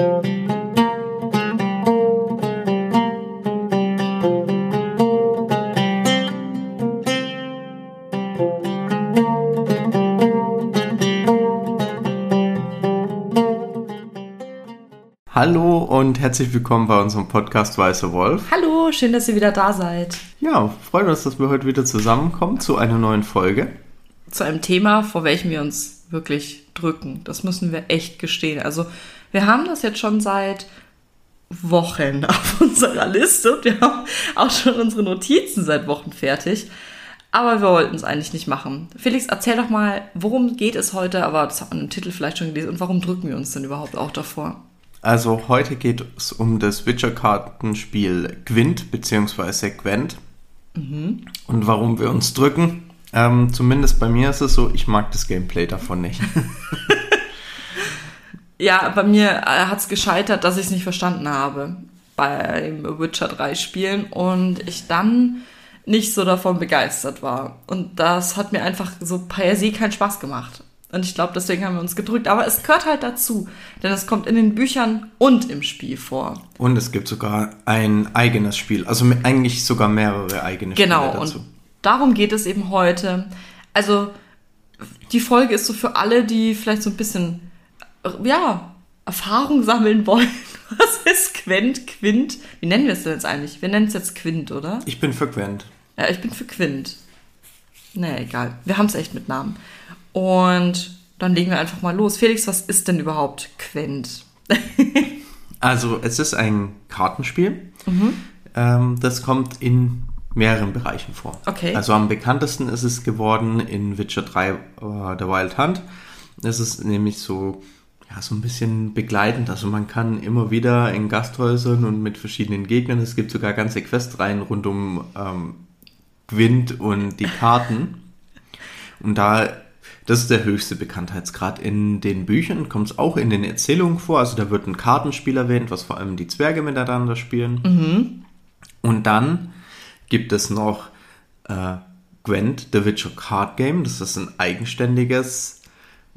Hallo und herzlich willkommen bei unserem Podcast Weiße Wolf. Hallo, schön, dass ihr wieder da seid. Ja, freuen uns, dass wir heute wieder zusammenkommen zu einer neuen Folge. Zu einem Thema, vor welchem wir uns wirklich drücken. Das müssen wir echt gestehen. Also, wir haben das jetzt schon seit Wochen auf unserer Liste und wir haben auch schon unsere Notizen seit Wochen fertig. Aber wir wollten es eigentlich nicht machen. Felix, erzähl doch mal, worum geht es heute? Aber das hat man im Titel vielleicht schon gelesen. Und warum drücken wir uns denn überhaupt auch davor? Also heute geht es um das Witcher-Kartenspiel Gwent bzw. Gwent. Mhm. Und warum wir uns drücken. Ähm, zumindest bei mir ist es so, ich mag das Gameplay davon nicht. ja, bei mir äh, hat es gescheitert, dass ich es nicht verstanden habe beim Witcher 3 Spielen und ich dann nicht so davon begeistert war. Und das hat mir einfach so per se keinen Spaß gemacht. Und ich glaube, deswegen haben wir uns gedrückt. Aber es gehört halt dazu, denn es kommt in den Büchern und im Spiel vor. Und es gibt sogar ein eigenes Spiel, also eigentlich sogar mehrere eigene genau, Spiele dazu. Genau, und darum geht es eben heute. Also die Folge ist so für alle, die vielleicht so ein bisschen, ja, Erfahrung sammeln wollen. Was ist Quent, Quint? Wie nennen wir es denn jetzt eigentlich? Wir nennen es jetzt Quint, oder? Ich bin für Quent. Ja, ich bin für Quint. Naja, egal. Wir haben es echt mit Namen. Und dann legen wir einfach mal los. Felix, was ist denn überhaupt Quent? also, es ist ein Kartenspiel. Mhm. Ähm, das kommt in mehreren Bereichen vor. Okay. Also am bekanntesten ist es geworden in Witcher 3 uh, The Wild Hunt. Es ist nämlich so, ja, so ein bisschen begleitend. Also man kann immer wieder in Gasthäusern und mit verschiedenen Gegnern, es gibt sogar ganze Questreihen rund um ähm, Gwent und die Karten. Und da das ist der höchste Bekanntheitsgrad. In den Büchern kommt es auch in den Erzählungen vor. Also da wird ein Kartenspiel erwähnt, was vor allem die Zwerge miteinander spielen. Mhm. Und dann gibt es noch äh, Gwent, The Witcher Card Game. Das ist ein eigenständiges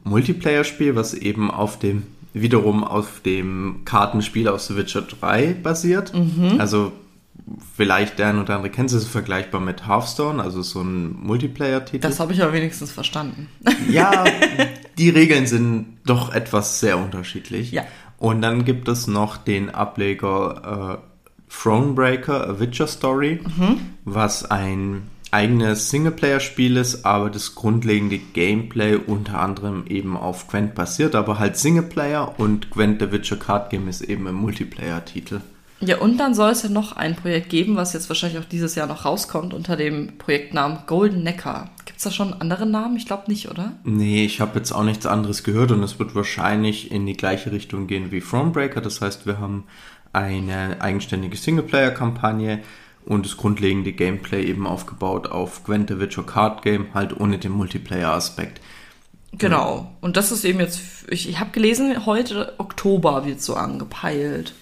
Multiplayer-Spiel, was eben auf dem wiederum auf dem Kartenspiel aus The Witcher 3 basiert. Mhm. Also vielleicht der ein oder andere kennt es, vergleichbar mit Hearthstone, also so ein Multiplayer-Titel. Das habe ich aber wenigstens verstanden. Ja, die Regeln sind doch etwas sehr unterschiedlich. Ja. Und dann gibt es noch den Ableger äh, Thronebreaker, A Witcher Story, mhm. was ein eigenes Singleplayer-Spiel ist, aber das grundlegende Gameplay unter anderem eben auf Gwent basiert, aber halt Singleplayer und Gwent The Witcher Card Game ist eben ein Multiplayer-Titel. Ja, und dann soll es ja noch ein Projekt geben, was jetzt wahrscheinlich auch dieses Jahr noch rauskommt unter dem Projektnamen Golden Neckar. Gibt es da schon andere Namen? Ich glaube nicht, oder? Nee, ich habe jetzt auch nichts anderes gehört und es wird wahrscheinlich in die gleiche Richtung gehen wie Thronebreaker. Das heißt, wir haben eine eigenständige Singleplayer-Kampagne und das grundlegende Gameplay eben aufgebaut auf Gwent the Witcher Card Game, halt ohne den Multiplayer-Aspekt. Genau. Und das ist eben jetzt, ich, ich habe gelesen, heute Oktober wird so angepeilt.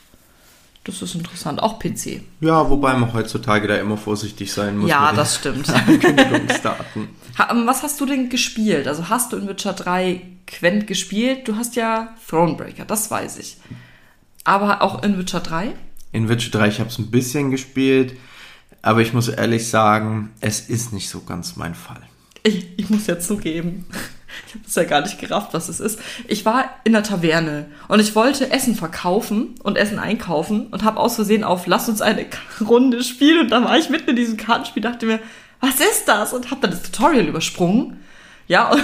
Das ist interessant. Auch PC. Ja, wobei man heutzutage da immer vorsichtig sein muss. Ja, das stimmt. Ankündigungsdaten. Ähm, was hast du denn gespielt? Also hast du in Witcher 3 Quent gespielt? Du hast ja Thronebreaker, das weiß ich. Aber auch in Witcher 3? In Witcher 3, ich habe es ein bisschen gespielt. Aber ich muss ehrlich sagen, es ist nicht so ganz mein Fall. Ich, ich muss ja zugeben, ich habe das ja gar nicht gerafft, was es ist. Ich war in der Taverne und ich wollte Essen verkaufen und Essen einkaufen und habe aus Versehen auf Lass uns eine Runde spielen und dann war ich mitten in diesem Kartenspiel, dachte mir, was ist das? Und habe dann das Tutorial übersprungen. Ja, und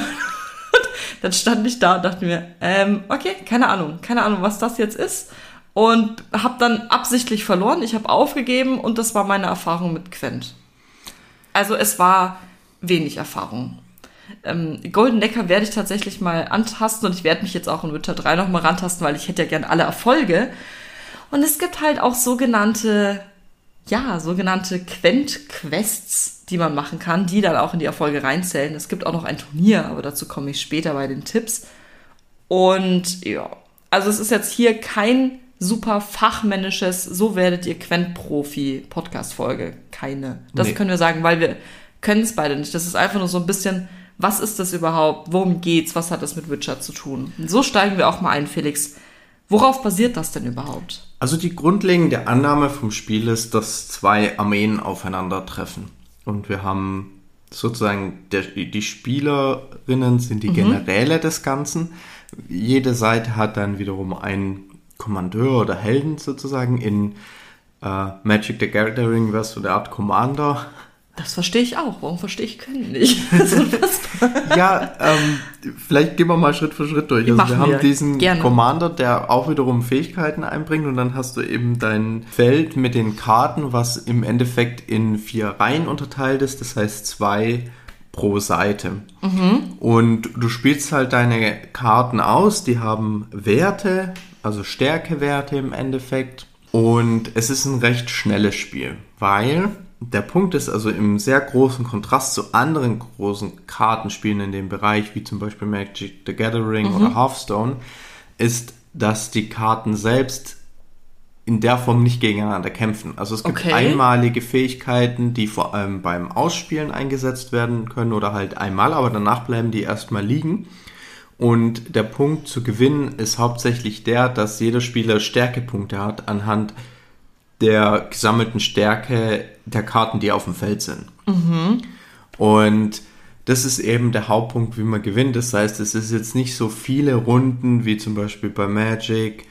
dann stand ich da und dachte mir, ähm, okay, keine Ahnung, keine Ahnung, was das jetzt ist. Und habe dann absichtlich verloren. Ich habe aufgegeben und das war meine Erfahrung mit Quent. Also es war wenig Erfahrung. Ähm, Golden Necker werde ich tatsächlich mal antasten und ich werde mich jetzt auch in Witcher 3 nochmal rantasten, weil ich hätte ja gern alle Erfolge. Und es gibt halt auch sogenannte, ja, sogenannte Quent-Quests, die man machen kann, die dann auch in die Erfolge reinzählen. Es gibt auch noch ein Turnier, aber dazu komme ich später bei den Tipps. Und ja, also es ist jetzt hier kein super fachmännisches, so werdet ihr Quent-Profi Podcast-Folge. Keine. Das nee. können wir sagen, weil wir können es beide nicht. Das ist einfach nur so ein bisschen, was ist das überhaupt? Worum geht's? Was hat das mit Witcher zu tun? Und so steigen wir auch mal ein, Felix. Worauf basiert das denn überhaupt? Also die grundlegende Annahme vom Spiel ist, dass zwei Armeen aufeinandertreffen. Und wir haben sozusagen, der, die Spielerinnen sind die Generäle des Ganzen. Jede Seite hat dann wiederum einen Kommandeur oder Helden sozusagen. In äh, Magic the Gathering wärst du der Art Commander. Das verstehe ich auch. Warum verstehe ich Können nicht? Ja, ähm, vielleicht gehen wir mal Schritt für Schritt durch. Also wir haben wir. diesen Gerne. Commander, der auch wiederum Fähigkeiten einbringt und dann hast du eben dein Feld mit den Karten, was im Endeffekt in vier Reihen unterteilt ist, das heißt zwei pro Seite. Und du spielst halt deine Karten aus, die haben Werte, also Stärkewerte im Endeffekt. Und es ist ein recht schnelles Spiel, weil der Punkt ist also im sehr großen Kontrast zu anderen großen Kartenspielen in dem Bereich, wie zum Beispiel Magic the Gathering oder Hearthstone, ist, dass die Karten selbst in der Form nicht gegeneinander kämpfen. Also es gibt Okay. einmalige Fähigkeiten, die vor allem beim Ausspielen eingesetzt werden können oder halt einmal, aber danach bleiben die erstmal liegen. Und der Punkt zu gewinnen ist hauptsächlich der, dass jeder Spieler Stärkepunkte hat anhand der gesammelten Stärke der Karten, die auf dem Feld sind. Und das ist eben der Hauptpunkt, wie man gewinnt. Das heißt, es ist jetzt nicht so viele Runden wie zum Beispiel bei Magic,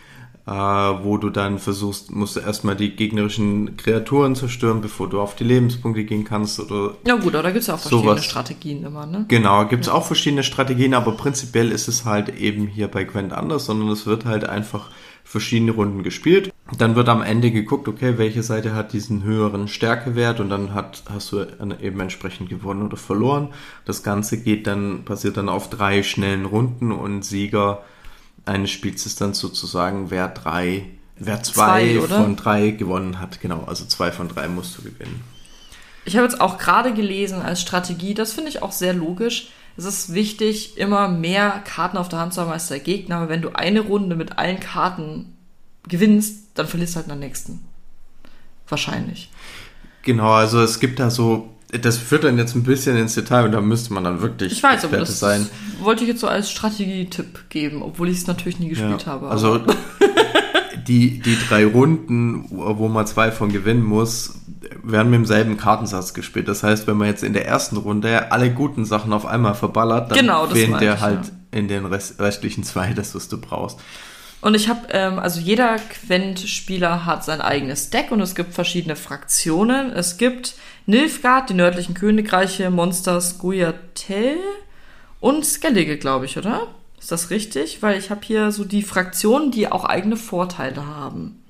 äh, wo du dann versuchst, musst du erstmal die gegnerischen Kreaturen zerstören, bevor du auf die Lebenspunkte gehen kannst oder Ja gut, aber da gibt es ja auch verschiedene Sowas. Strategien immer, ne? Genau, gibt es auch verschiedene Strategien, aber prinzipiell ist es halt eben hier bei Gwent anders, sondern es wird halt einfach verschiedene Runden gespielt. Dann wird am Ende geguckt, okay, welche Seite hat diesen höheren Stärkewert und dann hat, hast du eben entsprechend gewonnen oder verloren. Das Ganze geht dann, passiert dann auf drei schnellen Runden und Sieger eines Spiels ist dann sozusagen, wer drei, wer zwei, Zwei, von drei gewonnen hat. Genau, also zwei von drei musst du gewinnen. Ich habe jetzt auch gerade gelesen als Strategie, das finde ich auch sehr logisch. Es ist wichtig, immer mehr Karten auf der Hand zu haben als der Gegner, aber wenn du eine Runde mit allen Karten gewinnst, dann verlierst du halt in der nächsten. Wahrscheinlich. Genau, also es gibt da so, das führt dann jetzt ein bisschen ins Detail und da müsste man dann wirklich Ich weiß, aber Experte das sein. wollte ich jetzt so als Strategietipp geben, obwohl ich es natürlich nie gespielt Ja, habe. also aber- die, die drei Runden, wo man zwei von gewinnen muss, werden mit demselben Kartensatz gespielt. Das heißt, wenn man jetzt in der ersten Runde alle guten Sachen auf einmal verballert, dann Genau, fehlen dir halt ja. in den Rest, restlichen zwei das, was du brauchst. Und ich habe, ähm, also jeder Quent-Spieler hat sein eigenes Deck und es gibt verschiedene Fraktionen. Es gibt Nilfgaard, die nördlichen Königreiche, Monsters, Guyatel und Skellige, glaube ich, oder? Ist das richtig? Weil ich habe hier so die Fraktionen, die auch eigene Vorteile haben.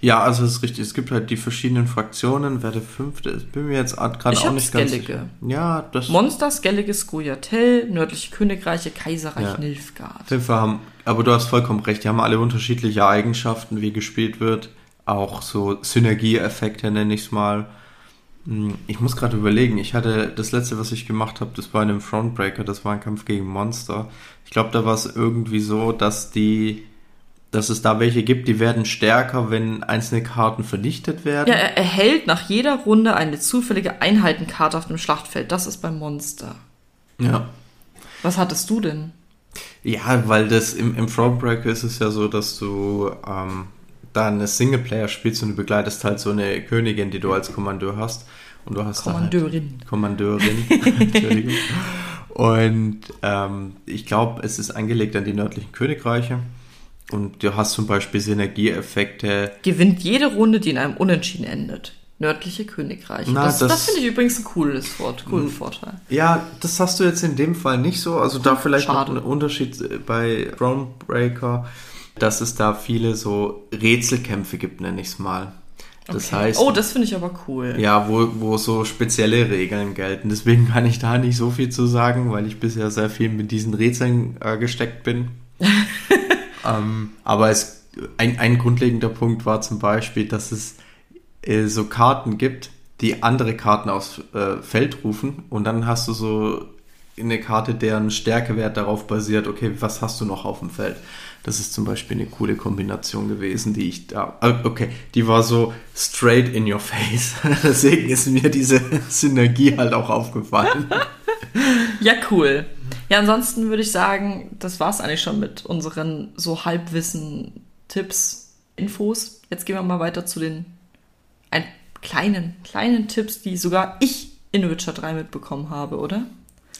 Ja, also es ist richtig. Es gibt halt die verschiedenen Fraktionen. Wer der fünfte ist, bin mir jetzt gerade auch nicht ganz Skellige. sicher. Ja, das Monster, Skelliges, Guyatel, nördliche Königreiche, Kaiserreich, Ja. Nilfgaard. Fall haben, aber du hast vollkommen recht, die haben alle unterschiedliche Eigenschaften, wie gespielt wird. Auch so Synergieeffekte nenne ich es mal. Hm, Ich muss gerade überlegen, ich hatte das letzte, was ich gemacht habe, das war in einem Frontbreaker, das war ein Kampf gegen Monster. Ich glaube, da war es irgendwie so, dass die, dass es da welche gibt, die werden stärker, wenn einzelne Karten vernichtet werden. Ja, er erhält nach jeder Runde eine zufällige Einheitenkarte auf dem Schlachtfeld. Das ist beim Monster. ja. Was hattest du denn? Ja, weil das im, im Thronebreaker ist es ja so, dass du ähm, da eine Singleplayer spielst und du begleitest halt so eine Königin, die du als Kommandeur hast. Und du hast Kommandeurin. Halt Kommandeurin. Entschuldigung. Und ähm, ich glaube, es ist angelegt an die nördlichen Königreiche. Und du hast zum Beispiel Synergieeffekte. Gewinnt jede Runde, die in einem Unentschieden endet. Nördliche Königreiche. Na, das das- das finde ich übrigens ein cooles Wort, coolen Vorteil. Ja, das hast du jetzt in dem Fall nicht so. Also da vielleicht Schade. noch ein Unterschied äh, bei Thronebreaker, dass es da viele so Rätselkämpfe gibt, nenne ich es mal. Das Okay. heißt, oh, das finde ich aber cool. ja, wo, wo so spezielle Regeln gelten. Deswegen kann ich da nicht so viel zu sagen, weil ich bisher sehr viel mit diesen Rätseln äh, gesteckt bin. Ähm, aber es, ein, ein grundlegender Punkt war zum Beispiel, dass es äh, so Karten gibt, die andere Karten aufs äh, Feld rufen und dann hast du so eine Karte, deren Stärkewert darauf basiert, okay, was hast du noch auf dem Feld? Das ist zum Beispiel eine coole Kombination gewesen, die ich da, äh, okay, die war so straight in your face. Deswegen ist mir diese Synergie halt auch aufgefallen. Ja, cool. Ja, ansonsten würde ich sagen, das war's eigentlich schon mit unseren so Halbwissen Tipps, Infos. Jetzt gehen wir mal weiter zu den ein, kleinen, kleinen Tipps, die sogar ich in Witcher 3 mitbekommen habe, oder?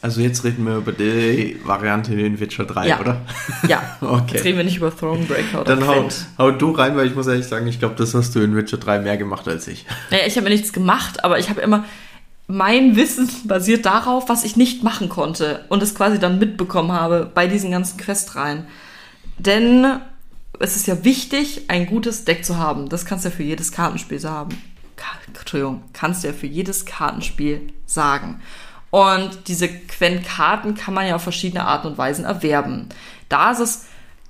Also jetzt reden wir über die Variante in Witcher 3, Ja. oder? Ja, Okay. jetzt reden wir nicht über Thronebreaker oder Dann hau, hau du rein, weil ich muss ehrlich sagen, ich glaube, das hast du in Witcher 3 mehr gemacht als ich. Naja, ich habe mir nichts gemacht, aber ich habe immer, mein Wissen basiert darauf, was ich nicht machen konnte und es quasi dann mitbekommen habe bei diesen ganzen Questreihen. Denn es ist ja wichtig, ein gutes Deck zu haben. Das kannst du ja für jedes Kartenspiel. Ka Entschuldigung, kannst du ja für jedes Kartenspiel sagen. Und diese Quent-Karten kann man ja auf verschiedene Arten und Weisen erwerben. Da ist es,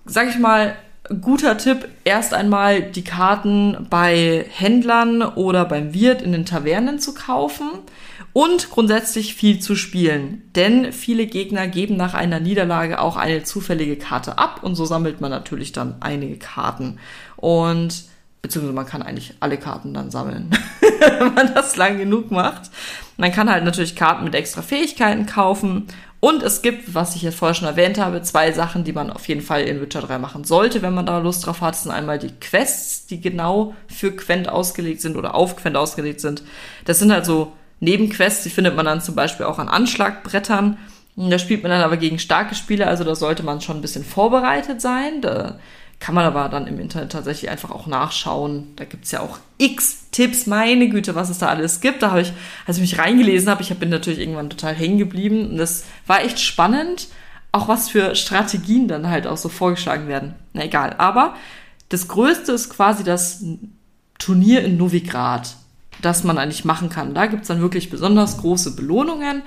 sag ich mal, guter Tipp, erst einmal die Karten bei Händlern oder beim Wirt in den Tavernen zu kaufen und grundsätzlich viel zu spielen. Denn viele Gegner geben nach einer Niederlage auch eine zufällige Karte ab und so sammelt man natürlich dann einige Karten. Und beziehungsweise man kann eigentlich alle Karten dann sammeln, wenn man das lang genug macht. Man kann halt natürlich Karten mit extra Fähigkeiten kaufen. Und es gibt, was ich jetzt vorher schon erwähnt habe, zwei Sachen, die man auf jeden Fall in Witcher 3 machen sollte, wenn man da Lust drauf hat. Das sind einmal die Quests, die genau für Quent ausgelegt sind oder auf Quent ausgelegt sind. Das sind halt so Nebenquests, die findet man dann zum Beispiel auch an Anschlagbrettern. Da spielt man dann aber gegen starke Spieler, also da sollte man schon ein bisschen vorbereitet sein. Da kann man aber dann im Internet tatsächlich einfach auch nachschauen. Da gibt's ja auch x Tipps, meine Güte, was es da alles gibt. Da habe ich, als ich mich reingelesen habe, ich bin natürlich irgendwann total hängen geblieben. Und das war echt spannend, auch was für Strategien dann halt auch so vorgeschlagen werden. Na egal, aber das Größte ist quasi das Turnier in Novigrad, das man eigentlich machen kann. Da gibt's dann wirklich besonders große Belohnungen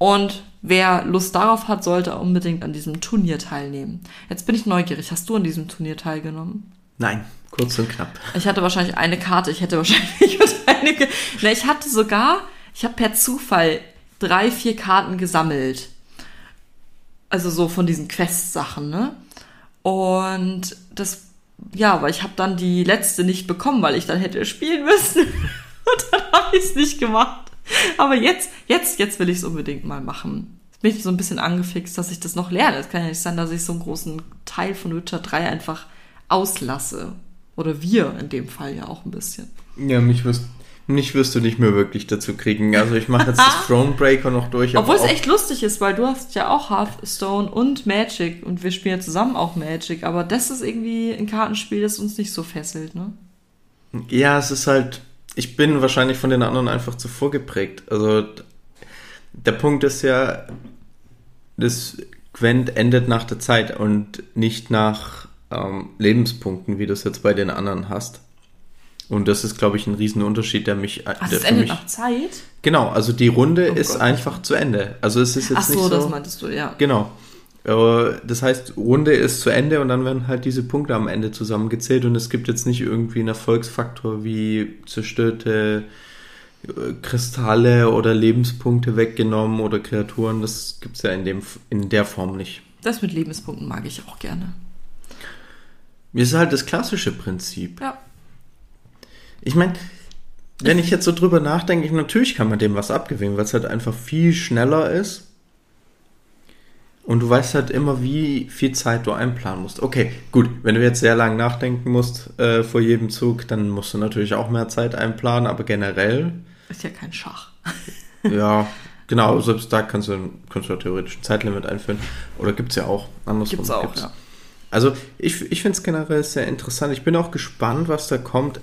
und wer Lust darauf hat, sollte unbedingt an diesem Turnier teilnehmen. Jetzt bin ich neugierig. Hast du an diesem Turnier teilgenommen? Nein, kurz und knapp. Ich hatte wahrscheinlich eine Karte. Ich hätte wahrscheinlich einige. Na, ich hatte sogar, ich habe per Zufall drei, vier Karten gesammelt. Also so von diesen Quest-Sachen, ne? Und das, ja, aber ich habe dann die letzte nicht bekommen, weil ich dann hätte spielen müssen. Und dann habe ich es nicht gemacht. Aber jetzt, jetzt, jetzt will ich es unbedingt mal machen. Jetzt bin ich so ein bisschen angefixt, dass ich das noch lerne. Es kann ja nicht sein, dass ich so einen großen Teil von Witcher 3 einfach auslasse. Oder wir in dem Fall ja auch ein bisschen. Ja, mich wirst, mich wirst du nicht mehr wirklich dazu kriegen. Also ich mache jetzt das Thronebreaker noch durch. Obwohl es echt lustig ist, weil du hast ja auch Hearthstone und Magic und wir spielen ja zusammen auch Magic, aber das ist irgendwie ein Kartenspiel, das uns nicht so fesselt, ne? Ja, es ist halt, ich bin wahrscheinlich von den anderen einfach zu vorgeprägt. Also der Punkt ist ja, das Gwent endet nach der Zeit und nicht nach ähm, Lebenspunkten, wie du es jetzt bei den anderen hast. Und das ist, glaube ich, ein Riesenunterschied, der mich, Ach, der für endet mich, nach Zeit? genau, also die Runde Oh ist Gott. einfach zu Ende. Also es ist jetzt Ach nicht so, so, das meintest du, ja. Genau. Das heißt, Runde ist zu Ende und dann werden halt diese Punkte am Ende zusammengezählt und es gibt jetzt nicht irgendwie einen Erfolgsfaktor wie zerstörte äh, Kristalle oder Lebenspunkte weggenommen oder Kreaturen. Das gibt's ja in, dem, in der Form nicht. Das mit Lebenspunkten mag ich auch gerne. Mir ist halt das klassische Prinzip. Ja. Ich meine, wenn ich jetzt so drüber nachdenke, ich, natürlich kann man dem was abgewinnen, weil es halt einfach viel schneller ist. Und du weißt halt immer, wie viel Zeit du einplanen musst. Okay, gut, wenn du jetzt sehr lang nachdenken musst äh, vor jedem Zug, dann musst du natürlich auch mehr Zeit einplanen, aber generell, Ist ja kein Schach. ja, genau, selbst da kannst du, kannst du theoretisch ein Zeitlimit einführen. Oder gibt's ja auch. Andersrum Gibt's auch, gibt's. ja. Also ich, ich finde es generell sehr interessant. Ich bin auch gespannt, was da kommt.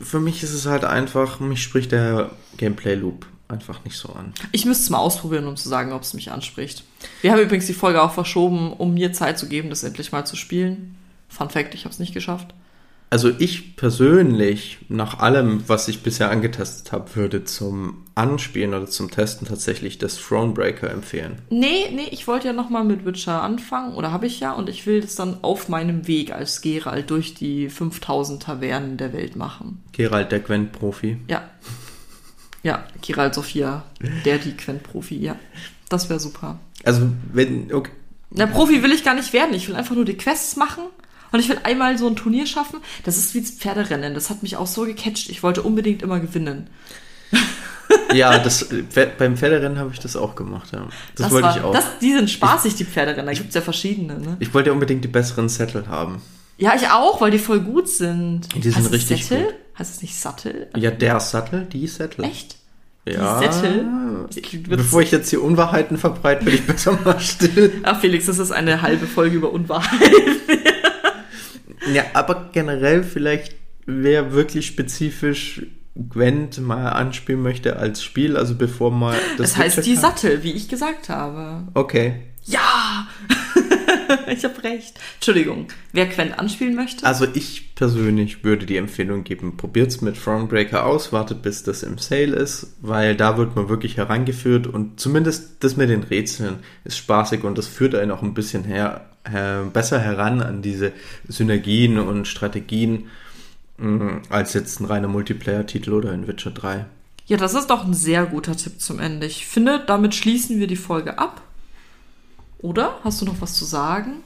Für mich ist es halt einfach, mich spricht der Gameplay-Loop einfach nicht so an. Ich müsste es mal ausprobieren, um zu sagen, ob es mich anspricht. Wir haben übrigens die Folge auch verschoben, um mir Zeit zu geben, das endlich mal zu spielen. Fun Fact, ich habe es nicht geschafft. Also ich persönlich, nach allem, was ich bisher angetestet habe, würde zum Anspielen oder zum Testen tatsächlich das Thronebreaker empfehlen. Nee, nee, ich wollte ja nochmal mit Witcher anfangen, oder habe ich ja, und ich will das dann auf meinem Weg als Geralt durch die 5000 Tavernen der Welt machen. Gerald, der Gwent-Profi. Ja. Ja, Geralt Sophia, der die Quent-Profi, ja. Das wäre super. Also wenn, okay, Na, Profi will ich gar nicht werden. Ich will einfach nur die Quests machen. Und ich will einmal so ein Turnier schaffen. Das ist wie das Pferderennen. Das hat mich auch so gecatcht. Ich wollte unbedingt immer gewinnen. ja, das, beim Pferderennen habe ich das auch gemacht, ja. Das, wollte war, ich auch. Das, die sind spaßig, die Pferderennen. Da gibt's ja verschiedene, ne? ich wollte ja unbedingt die besseren Settle haben. Ja, ich auch, weil die voll gut sind. Die sind es richtig Sättel? gut. Heißt es nicht Sattel? Ja, der Sattel, die Sattel. Echt? Ja. Das klingt witzig. Bevor ich jetzt hier Unwahrheiten verbreite, will ich besser mal still. Ach, Felix, das ist eine halbe Folge über Unwahrheit. Ja, aber generell vielleicht, wer wirklich spezifisch Gwent mal anspielen möchte als Spiel, also bevor mal Das, heißt die Sattel, wie ich gesagt habe. Okay. Ja! ich habe recht. Entschuldigung. Wer Quent anspielen möchte? Also ich persönlich würde die Empfehlung geben, probiert's mit Thronebreaker aus, wartet bis das im Sale ist, weil da wird man wirklich herangeführt und zumindest das mit den Rätseln ist spaßig und das führt einen auch ein bisschen her, her, besser heran an diese Synergien und Strategien mh, als jetzt ein reiner Multiplayer-Titel oder in Witcher 3. Ja, das ist doch ein sehr guter Tipp zum Ende. Ich finde, damit schließen wir die Folge ab. Oder? Hast du noch was zu sagen?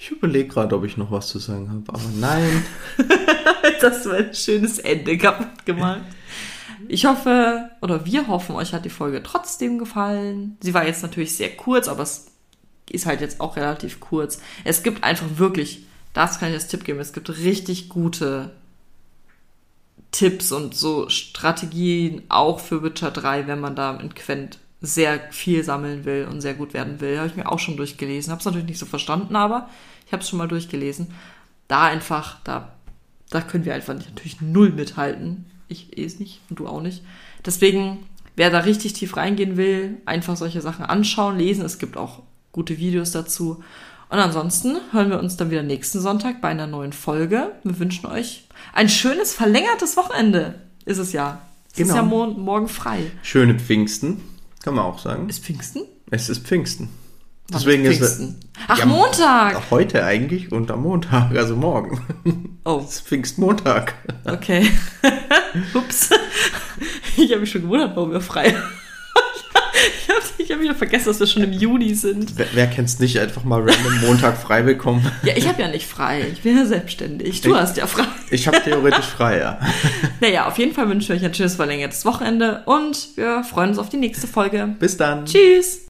Ich überlege gerade, ob ich noch was zu sagen habe, aber nein. Das war ein schönes Ende kaputt gemacht. Ich hoffe, oder wir hoffen, euch hat die Folge trotzdem gefallen. Sie war jetzt natürlich sehr kurz, aber es ist halt jetzt auch relativ kurz. Es gibt einfach wirklich, das kann ich als Tipp geben, es gibt richtig gute Tipps und so Strategien auch für Witcher 3, wenn man da in Quent sehr viel sammeln will und sehr gut werden will. Habe ich mir auch schon durchgelesen. Habe es natürlich nicht so verstanden, aber ich habe es schon mal durchgelesen. Da einfach, da, da können wir einfach nicht, natürlich null mithalten. Ich eh es nicht und du auch nicht. Deswegen, wer da richtig tief reingehen will, einfach solche Sachen anschauen, lesen. Es gibt auch gute Videos dazu. Und ansonsten hören wir uns dann wieder nächsten Sonntag bei einer neuen Folge. Wir wünschen euch ein schönes, verlängertes Wochenende. Ist es ja. Es ist Genau. ja mor morgen frei. Schöne Pfingsten, kann man auch sagen. Ist Pfingsten? Es ist Pfingsten. Wann Deswegen ist, Pfingsten? Ach, Ja, Montag! Heute eigentlich und am Montag, also morgen. Oh, Es ist Pfingstmontag. okay. Ups. Ich habe mich schon gewundert, warum wir frei haben. Ich habe ich hab wieder vergessen, dass wir schon im Juni sind. Wer, wer kennt's nicht, einfach mal random Montag frei bekommen? Ja, ich habe ja nicht frei. Ich bin ja selbstständig. Du Ich- hast ja frei. Ich habe theoretisch frei, ja. Naja, auf jeden Fall wünschen wir euch ein schönes verlängertes Wochenende und wir freuen uns auf die nächste Folge. Bis dann. Tschüss!